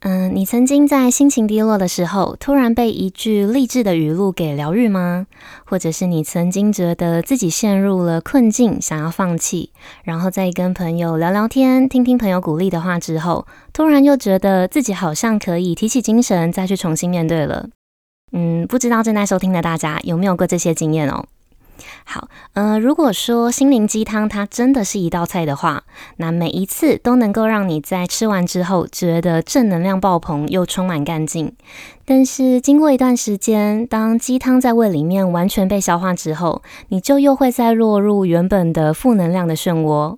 嗯，你曾经在心情低落的时候，突然被一句励志的语录给疗愈吗？或者是你曾经觉得自己陷入了困境，想要放弃，然后再跟朋友聊聊天，听听朋友鼓励的话之后，突然又觉得自己好像可以提起精神，再去重新面对了。嗯，不知道正在收听的大家有没有过这些经验哦？好，呃，如果说心灵鸡汤它真的是一道菜的话，那每一次都能够让你在吃完之后觉得正能量爆棚，又充满干劲。但是经过一段时间，当鸡汤在胃里面完全被消化之后，你就又会再落入原本的负能量的漩涡。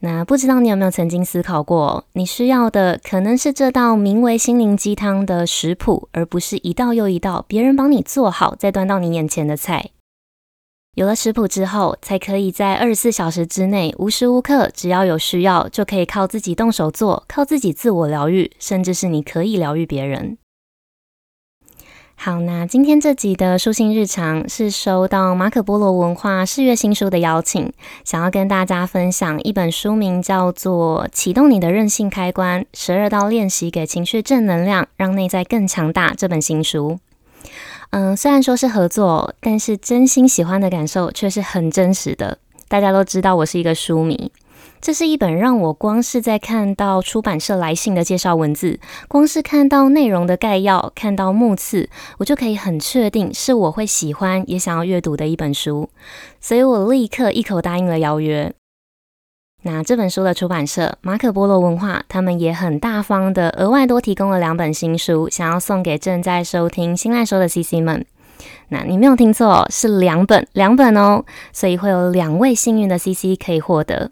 那不知道你有没有曾经思考过，你需要的可能是这道名为心灵鸡汤的食谱，而不是一道又一道别人帮你做好再端到你眼前的菜。有了食谱之后，才可以在二十四小时之内，无时无刻，只要有需要，就可以靠自己动手做，靠自己自我疗愈，甚至是你可以疗愈别人。好，那今天这集的书信日常是收到马可波罗文化四月新书的邀请，想要跟大家分享一本书名叫做《启动你的韧性开关：十二道练习给情绪正能量，让内在更强大》这本新书。嗯，虽然说是合作，但是真心喜欢的感受却是很真实的。大家都知道我是一个书迷，这是一本让我光是在看到出版社来信的介绍文字，光是看到内容的概要，看到目次，我就可以很确定是我会喜欢也想要阅读的一本书，所以我立刻一口答应了邀约。那这本书的出版社马可波罗文化，他们也很大方的额外多提供了两本新书，想要送给正在收听新赖说的 CC 们。那你没有听错，是两本，两本哦，所以会有两位幸运的 CC 可以获得。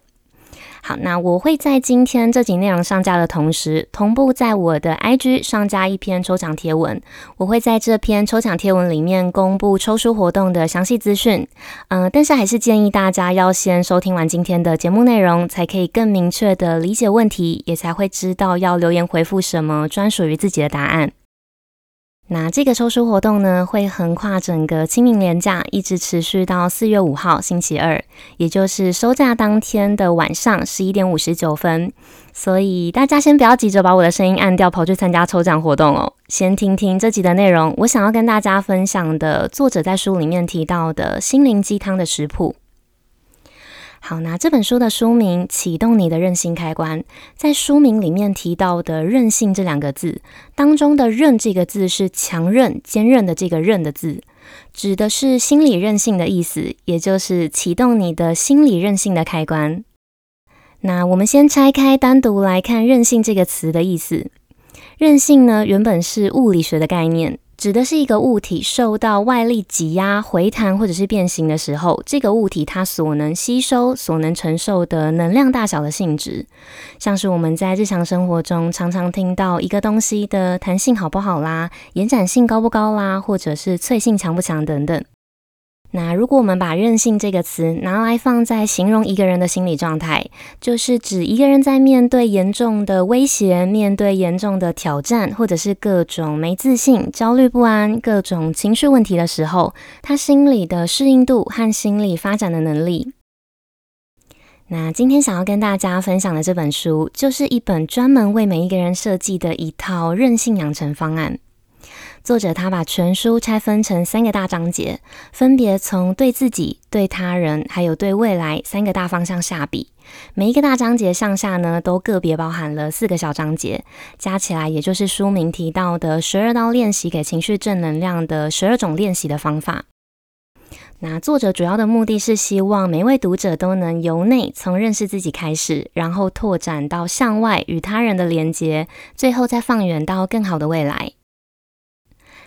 好，那我会在今天这集内容上架的同时，同步在我的 IG 上架一篇抽奖贴文。我会在这篇抽奖贴文里面公布抽书活动的详细资讯。嗯、但是还是建议大家要先收听完今天的节目内容，才可以更明确的理解问题，也才会知道要留言回复什么专属于自己的答案。那这个抽书活动呢，会横跨整个清明连假，一直持续到四月五号星期二，也就是收假当天的晚上十一点五十九分。所以大家先不要急着把我的声音按掉，跑去参加抽奖活动哦。先听听这集的内容，我想要跟大家分享的作者在书里面提到的心灵鸡汤的食谱。好，那这本书的书名《启动你的韧性开关》，在书名里面提到的“韧性”这两个字当中的“韧”这个字是强韧、坚韧的这个“韧”的字，指的是心理韧性的意思，也就是启动你的心理韧性的开关。那我们先拆开单独来看“韧性”这个词的意思。韧性呢，原本是物理学的概念。指的是一个物体受到外力挤压、回弹或者是变形的时候，这个物体它所能吸收、所能承受的能量大小的性质，像是我们在日常生活中常常听到一个东西的弹性好不好啦、延展性高不高啦，或者是脆性强不强等等。那如果我们把韧性这个词拿来放在形容一个人的心理状态，就是指一个人在面对严重的威胁、面对严重的挑战，或者是各种没自信、焦虑不安、各种情绪问题的时候，他心理的适应度和心理发展的能力。那今天想要跟大家分享的这本书，就是一本专门为每一个人设计的一套韧性养成方案。作者他把全书拆分成三个大章节，分别从对自己、对他人，还有对未来三个大方向下笔。每一个大章节上下呢，都个别包含了四个小章节，加起来也就是书名提到的十二道练习给情绪正能量的十二种练习的方法。那作者主要的目的是希望每位读者都能由内从认识自己开始，然后拓展到向外与他人的连接，最后再放远到更好的未来。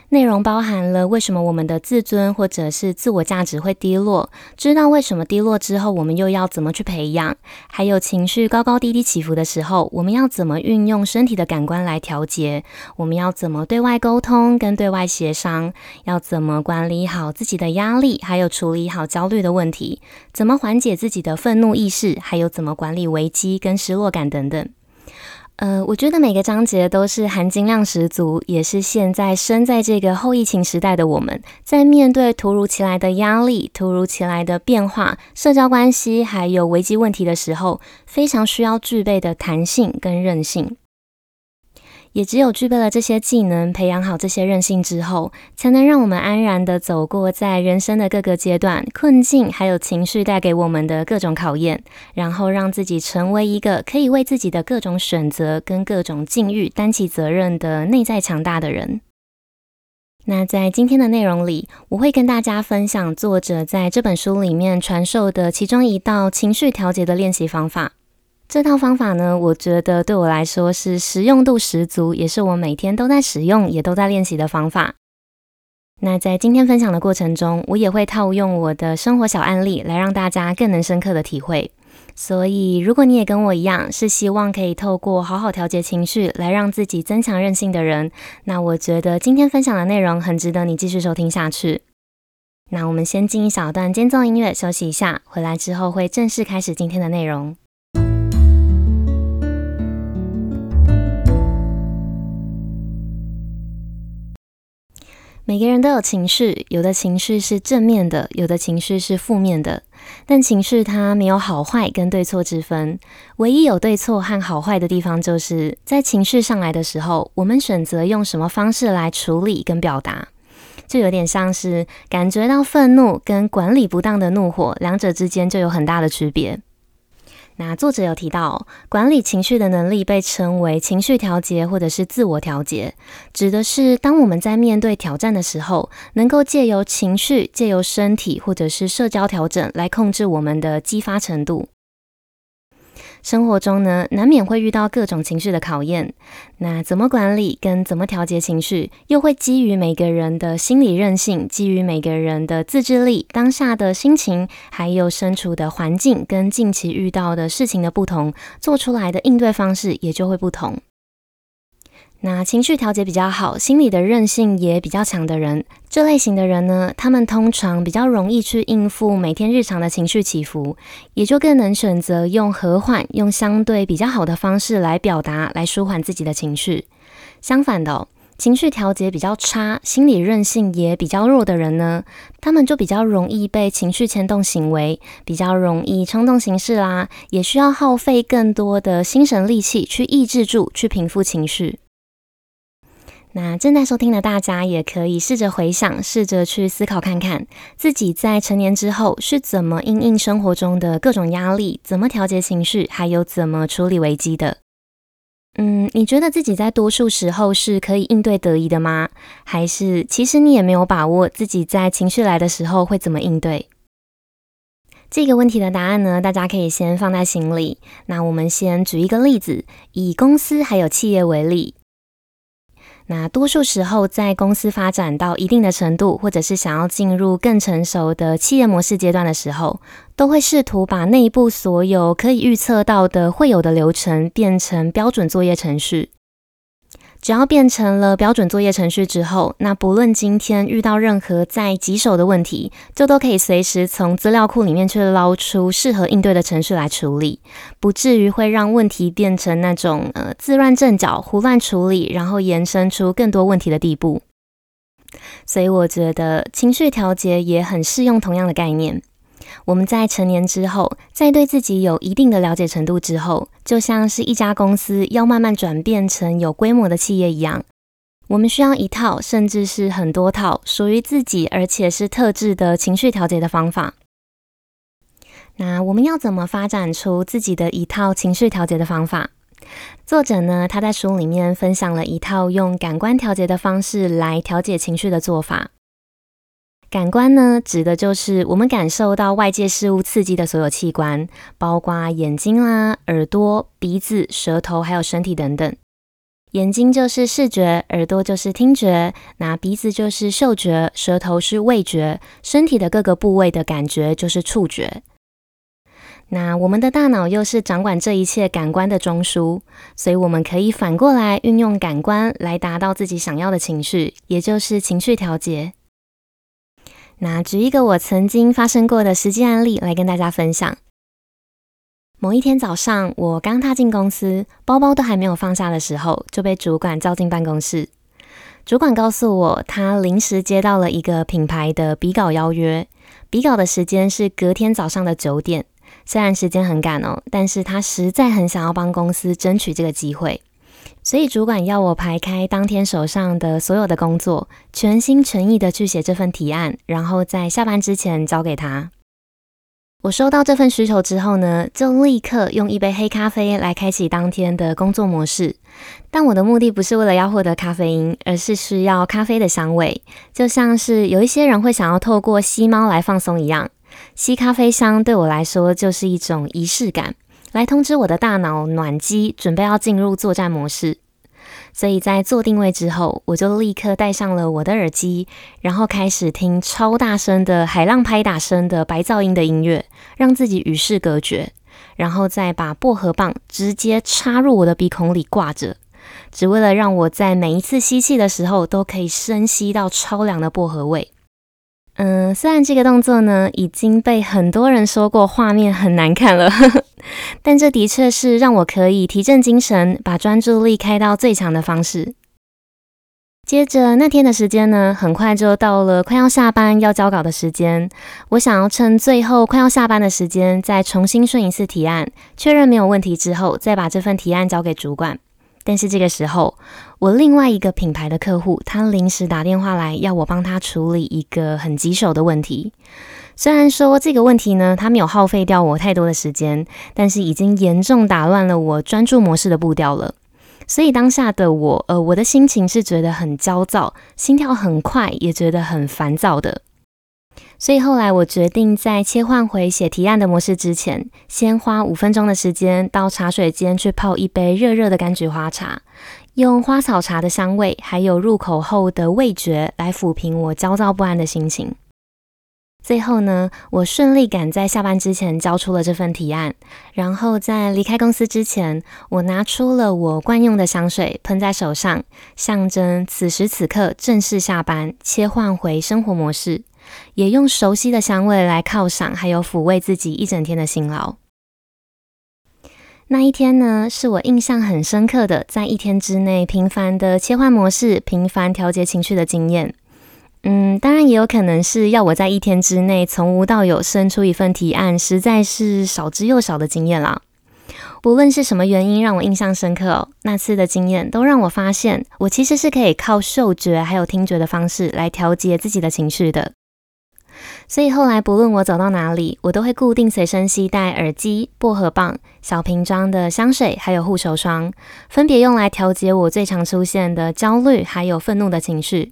内容包含了为什么我们的自尊或者是自我价值会低落，知道为什么低落之后，我们又要怎么去培养，还有情绪高高低低起伏的时候，我们要怎么运用身体的感官来调节，我们要怎么对外沟通跟对外协商，要怎么管理好自己的压力，还有处理好焦虑的问题，怎么缓解自己的愤怒意识，还有怎么管理危机跟失落感等等。呃，我觉得每个章节都是含金量十足，也是现在身在这个后疫情时代的我们，在面对突如其来的压力、突如其来的变化、社交关系还有危机问题的时候，非常需要具备的弹性跟韧性。也只有具备了这些技能，培养好这些韧性之后，才能让我们安然地走过在人生的各个阶段、困境，还有情绪带给我们的各种考验，然后让自己成为一个可以为自己的各种选择跟各种境遇担起责任的内在强大的人。那在今天的内容里，我会跟大家分享作者在这本书里面传授的其中一道情绪调节的练习方法。这套方法呢，我觉得对我来说是实用度十足，也是我每天都在使用，也都在练习的方法。那在今天分享的过程中，我也会套用我的生活小案例，来让大家更能深刻的体会。所以，如果你也跟我一样，是希望可以透过好好调节情绪，来让自己增强韧性的人，那我觉得今天分享的内容很值得你继续收听下去。那我们先进一小段间奏音乐休息一下，回来之后会正式开始今天的内容。每个人都有情绪，有的情绪是正面的，有的情绪是负面的。但情绪它没有好坏跟对错之分，唯一有对错和好坏的地方，就是在情绪上来的时候，我们选择用什么方式来处理跟表达，就有点像是感觉到愤怒跟管理不当的怒火，两者之间就有很大的区别。那作者有提到，管理情绪的能力被称为情绪调节或者是自我调节，指的是当我们在面对挑战的时候，能够借由情绪、借由身体或者是社交调整来控制我们的激发程度。生活中呢，难免会遇到各种情绪的考验。那怎么管理跟怎么调节情绪，又会基于每个人的心理韧性，基于每个人的自制力、当下的心情，还有身处的环境跟近期遇到的事情的不同，做出来的应对方式也就会不同。那情绪调节比较好，心理的韧性也比较强的人，这类型的人呢，他们通常比较容易去应付每天日常的情绪起伏，也就更能选择用和缓、用相对比较好的方式来表达，来舒缓自己的情绪。相反的，情绪调节比较差，心理韧性也比较弱的人呢，他们就比较容易被情绪牵动行为，比较容易冲动行事啦，也需要耗费更多的心神力气去抑制住，去平复情绪。那正在收听的大家也可以试着回想，试着去思考看看，自己在成年之后是怎么应应生活中的各种压力，怎么调节情绪，还有怎么处理危机的。嗯，你觉得自己在多数时候是可以应对得宜的吗？还是其实你也没有把握自己在情绪来的时候会怎么应对？这个问题的答案呢，大家可以先放在心里。那我们先举一个例子，以公司还有企业为例。那多数时候，在公司发展到一定的程度，或者是想要进入更成熟的企业模式阶段的时候，都会试图把内部所有可以预测到的会有的流程变成标准作业程序。只要变成了标准作业程序之后，那不论今天遇到任何再棘手的问题，就都可以随时从资料库里面去捞出适合应对的程序来处理，不至于会让问题变成那种呃自乱阵脚、胡乱处理，然后延伸出更多问题的地步。所以我觉得情绪调节也很适用同样的概念。我们在成年之后，在对自己有一定的了解程度之后，就像是一家公司要慢慢转变成有规模的企业一样，我们需要一套，甚至是很多套属于自己，而且是特制的情绪调节的方法。那我们要怎么发展出自己的一套情绪调节的方法？作者呢，他在书里面分享了一套用感官调节的方式来调节情绪的做法。感官呢，指的就是我们感受到外界事物刺激的所有器官，包括眼睛啦、耳朵、鼻子、舌头，还有身体等等。眼睛就是视觉，耳朵就是听觉，那鼻子就是嗅觉，舌头是味觉，身体的各个部位的感觉就是触觉。那我们的大脑又是掌管这一切感官的中枢，所以我们可以反过来运用感官来达到自己想要的情绪，也就是情绪调节。那举一个我曾经发生过的实际案例来跟大家分享。某一天早上，我刚踏进公司，包包都还没有放下的时候，就被主管叫进办公室。主管告诉我，他临时接到了一个品牌的比稿邀约，比稿的时间是隔天早上的九点。虽然时间很赶哦，但是他实在很想要帮公司争取这个机会，所以主管要我排开当天手上的所有的工作，全心全意的去写这份提案，然后在下班之前交给他。我收到这份需求之后呢，就立刻用一杯黑咖啡来开启当天的工作模式。但我的目的不是为了要获得咖啡因，而是需要咖啡的香味，就像是有一些人会想要透过吸猫来放松一样。吸咖啡香对我来说就是一种仪式感，来通知我的大脑暖机，准备要进入作战模式。所以在做定位之后，我就立刻戴上了我的耳机，然后开始听超大声的海浪拍打声的白噪音的音乐，让自己与世隔绝，然后再把薄荷棒直接插入我的鼻孔里挂着，只为了让我在每一次吸气的时候都可以深吸到超凉的薄荷味。嗯，虽然这个动作呢已经被很多人说过画面很难看了，呵呵，但这的确是让我可以提振精神、把专注力开到最强的方式。接着那天的时间呢，很快就到了快要下班要交稿的时间，我想要趁最后快要下班的时间再重新顺一次提案，确认没有问题之后，再把这份提案交给主管。但是这个时候，我另外一个品牌的客户，他临时打电话来，要我帮他处理一个很棘手的问题。虽然说这个问题呢，他没有耗费掉我太多的时间，但是已经严重打乱了我专注模式的步调了。所以当下的我，呃，我的心情是觉得很焦躁，心跳很快，也觉得很烦躁的。所以后来我决定在切换回写提案的模式之前，先花五分钟的时间到茶水间去泡一杯热热的柑橘花茶，用花草茶的香味还有入口后的味觉来抚平我焦躁不安的心情。最后呢，我顺利赶在下班之前交出了这份提案，然后在离开公司之前，我拿出了我惯用的香水喷在手上，象征此时此刻正式下班，切换回生活模式。也用熟悉的香味来犒赏，还有抚慰自己一整天的辛劳。那一天呢，是我印象很深刻的，在一天之内频繁的切换模式、频繁调节情绪的经验。嗯，当然也有可能是要我在一天之内从无到有生出一份提案，实在是少之又少的经验啦。不论是什么原因让我印象深刻哦，那次的经验都让我发现，我其实是可以靠嗅觉还有听觉的方式来调节自己的情绪的。所以后来，不论我走到哪里，我都会固定随身携带耳机、薄荷棒、小瓶装的香水，还有护手霜，分别用来调节我最常出现的焦虑还有愤怒的情绪。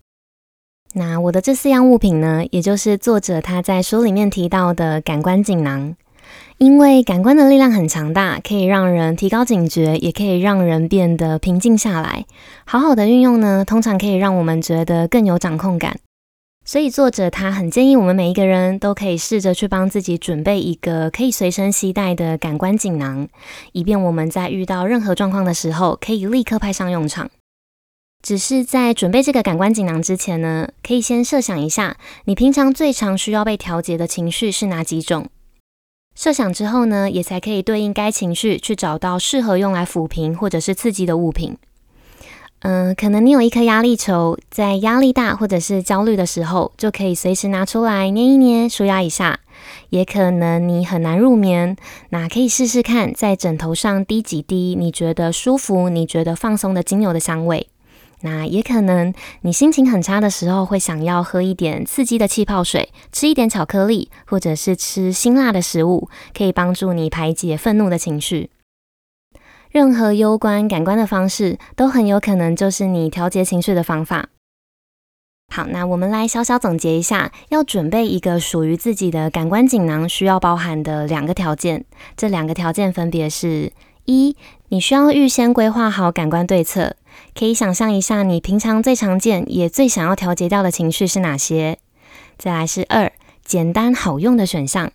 那我的这四样物品呢，也就是作者他在书里面提到的感官锦囊，因为感官的力量很强大，可以让人提高警觉，也可以让人变得平静下来。好好的运用呢，通常可以让我们觉得更有掌控感。所以作者他很建议我们每一个人都可以试着去帮自己准备一个可以随身携带的感官锦囊，以便我们在遇到任何状况的时候可以立刻派上用场。只是在准备这个感官锦囊之前呢，可以先设想一下，你平常最常需要被调节的情绪是哪几种？设想之后呢，也才可以对应该情绪去找到适合用来抚平或者是刺激的物品。嗯，可能你有一颗压力球，在压力大或者是焦虑的时候，就可以随时拿出来捏一捏，舒压一下。也可能你很难入眠，那可以试试看，在枕头上滴几滴你觉得舒服、你觉得放松的精油的香味。那也可能你心情很差的时候，会想要喝一点刺激的气泡水，吃一点巧克力，或者是吃辛辣的食物，可以帮助你排解愤怒的情绪。任何攸关感官的方式，都很有可能就是你调节情绪的方法。好，那我们来小小总结一下，要准备一个属于自己的感官锦囊，需要包含的两个条件。这两个条件分别是：一，你需要预先规划好感官对策，可以想象一下你平常最常见也最想要调节掉的情绪是哪些。再来是二，简单好用的选项。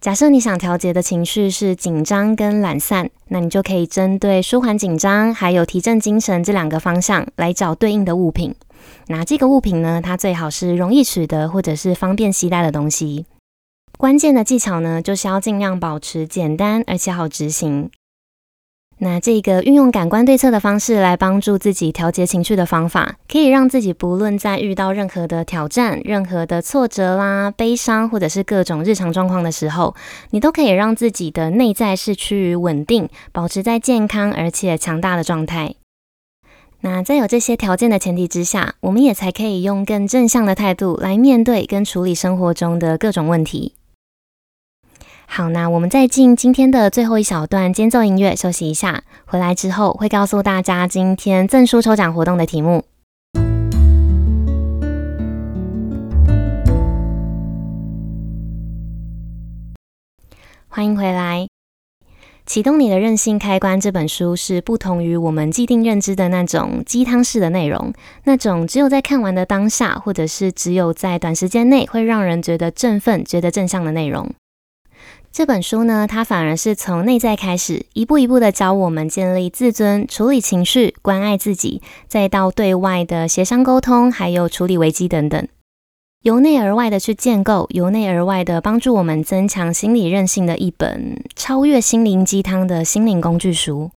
假设你想调节的情绪是紧张跟懒散，那你就可以针对舒缓紧张还有提振精神这两个方向来找对应的物品。那这个物品呢，它最好是容易取得或者是方便携带的东西。关键的技巧呢，就是要尽量保持简单而且好执行。那这个运用感官对策的方式来帮助自己调节情绪的方法，可以让自己不论在遇到任何的挑战、任何的挫折啦、悲伤，或者是各种日常状况的时候，你都可以让自己的内在是趋于稳定，保持在健康而且强大的状态。那在有这些条件的前提之下，我们也才可以用更正向的态度来面对跟处理生活中的各种问题。好，那我们再进今天的最后一小段间奏音乐，休息一下。回来之后会告诉大家今天赠书抽奖活动的题目。欢迎回来，《启动你的任性开关》这本书是不同于我们既定认知的那种鸡汤式的内容，那种只有在看完的当下，或者是只有在短时间内会让人觉得振奋、觉得正向的内容。这本书呢，它反而是从内在开始，一步一步的教我们建立自尊、处理情绪、关爱自己，再到对外的协商沟通，还有处理危机等等，由内而外的去建构，由内而外的帮助我们增强心理韧性的一本超越心灵鸡汤的心灵工具书。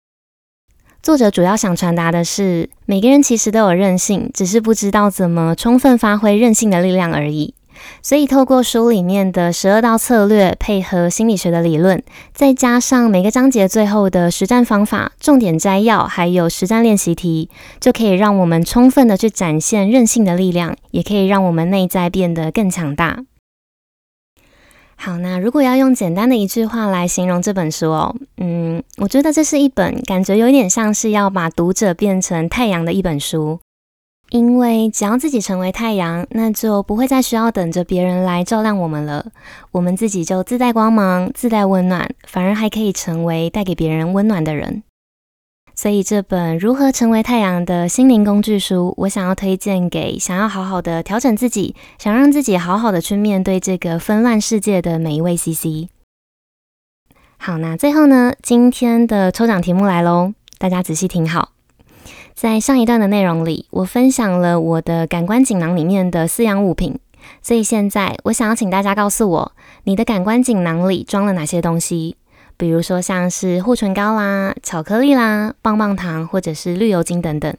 作者主要想传达的是，每个人其实都有韧性，只是不知道怎么充分发挥韧性的力量而已。所以，透过书里面的十二道策略，配合心理学的理论，再加上每个章节最后的实战方法、重点摘要，还有实战练习题，就可以让我们充分的去展现韧性的力量，也可以让我们内在变得更强大。好，那如果要用简单的一句话来形容这本书哦，嗯，我觉得这是一本感觉有点像是要把读者变成太阳的一本书。因为只要自己成为太阳，那就不会再需要等着别人来照亮我们了。我们自己就自带光芒，自带温暖，反而还可以成为带给别人温暖的人。所以这本《如何成为太阳》的心灵工具书，我想要推荐给想要好好的调整自己，想让自己好好的去面对这个纷乱世界的每一位 CC。好，那最后呢，今天的抽奖题目来喽，大家仔细听好。在上一段的内容里，我分享了我的感官锦囊里面的四样物品，所以现在我想要请大家告诉我，你的感官锦囊里装了哪些东西？比如说像是护唇膏啦、巧克力啦、棒棒糖，或者是绿油精等等。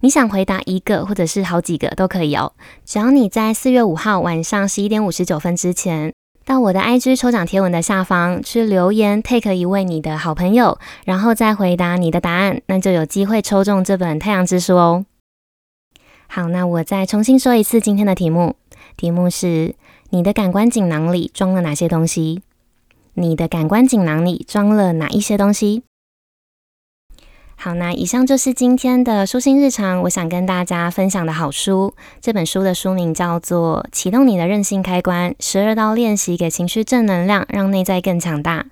你想回答一个或者是好几个都可以哦，只要你在四月五号晚上十一点五十九分之前，到我的 IG 抽奖贴文的下方去留言，take 一位你的好朋友，然后再回答你的答案，那就有机会抽中这本《太阳之书》哦。好，那我再重新说一次今天的题目，题目是：你的感官锦囊里装了哪些东西？你的感官锦囊里装了哪一些东西？好，那以上就是今天的舒心日常。我想跟大家分享的好书，这本书的书名叫做《启动你的韧性开关：十二道练习给情绪正能量，让内在更强大》。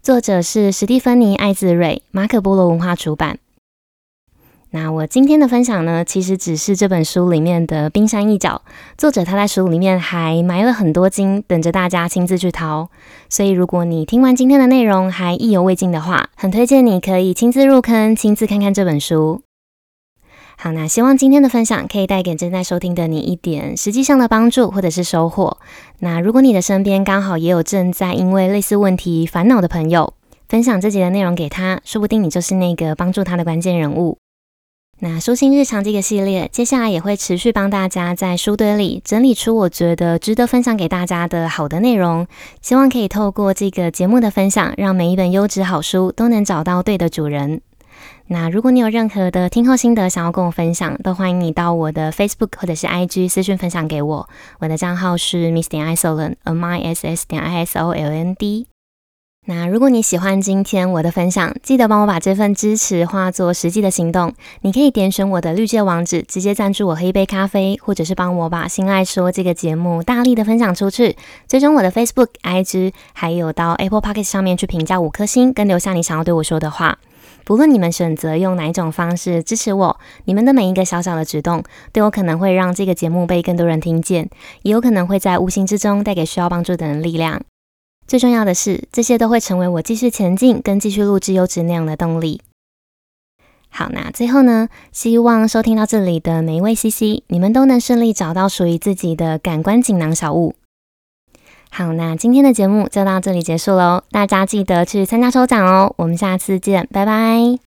作者是史蒂芬妮·艾兹瑞，马可波罗文化出版。那我今天的分享呢，其实只是这本书里面的冰山一角。作者他在书里面还埋了很多金，等着大家亲自去掏。所以如果你听完今天的内容还意犹未尽的话，很推荐你可以亲自入坑，亲自看看这本书。好，那希望今天的分享可以带给正在收听的你一点实际上的帮助或者是收获。那如果你的身边刚好也有正在因为类似问题烦恼的朋友，分享这集的内容给他，说不定你就是那个帮助他的关键人物。那书心日常这个系列，接下来也会持续帮大家在书堆里整理出我觉得值得分享给大家的好的内容，希望可以透过这个节目的分享，让每一本优质好书都能找到对的主人。那如果你有任何的听后心得想要跟我分享，都欢迎你到我的 Facebook 或者是 IG 私讯分享给我，我的账号是 Miss 点 Isoland，M I S S 点 I S O L N D。那如果你喜欢今天我的分享，记得帮我把这份支持化作实际的行动。你可以点选我的绿界网址，直接赞助我喝一杯咖啡，或者是帮我把《心爱说》这个节目大力的分享出去。追踪我的 Facebook、IG，还有到 Apple Pocket 上面去评价五颗星，跟留下你想要对我说的话。不论你们选择用哪一种方式支持我，你们的每一个小小的举动，都有可能会让这个节目被更多人听见，也有可能会在无形之中带给需要帮助的人力量。最重要的是，这些都会成为我继续前进跟继续录制优质内容的动力。好，那最后呢，希望收听到这里的每一位 CC，你们都能顺利找到属于自己的感官锦囊小物。好，那今天的节目就到这里结束喽，大家记得去参加抽奖哦，我们下次见，拜拜。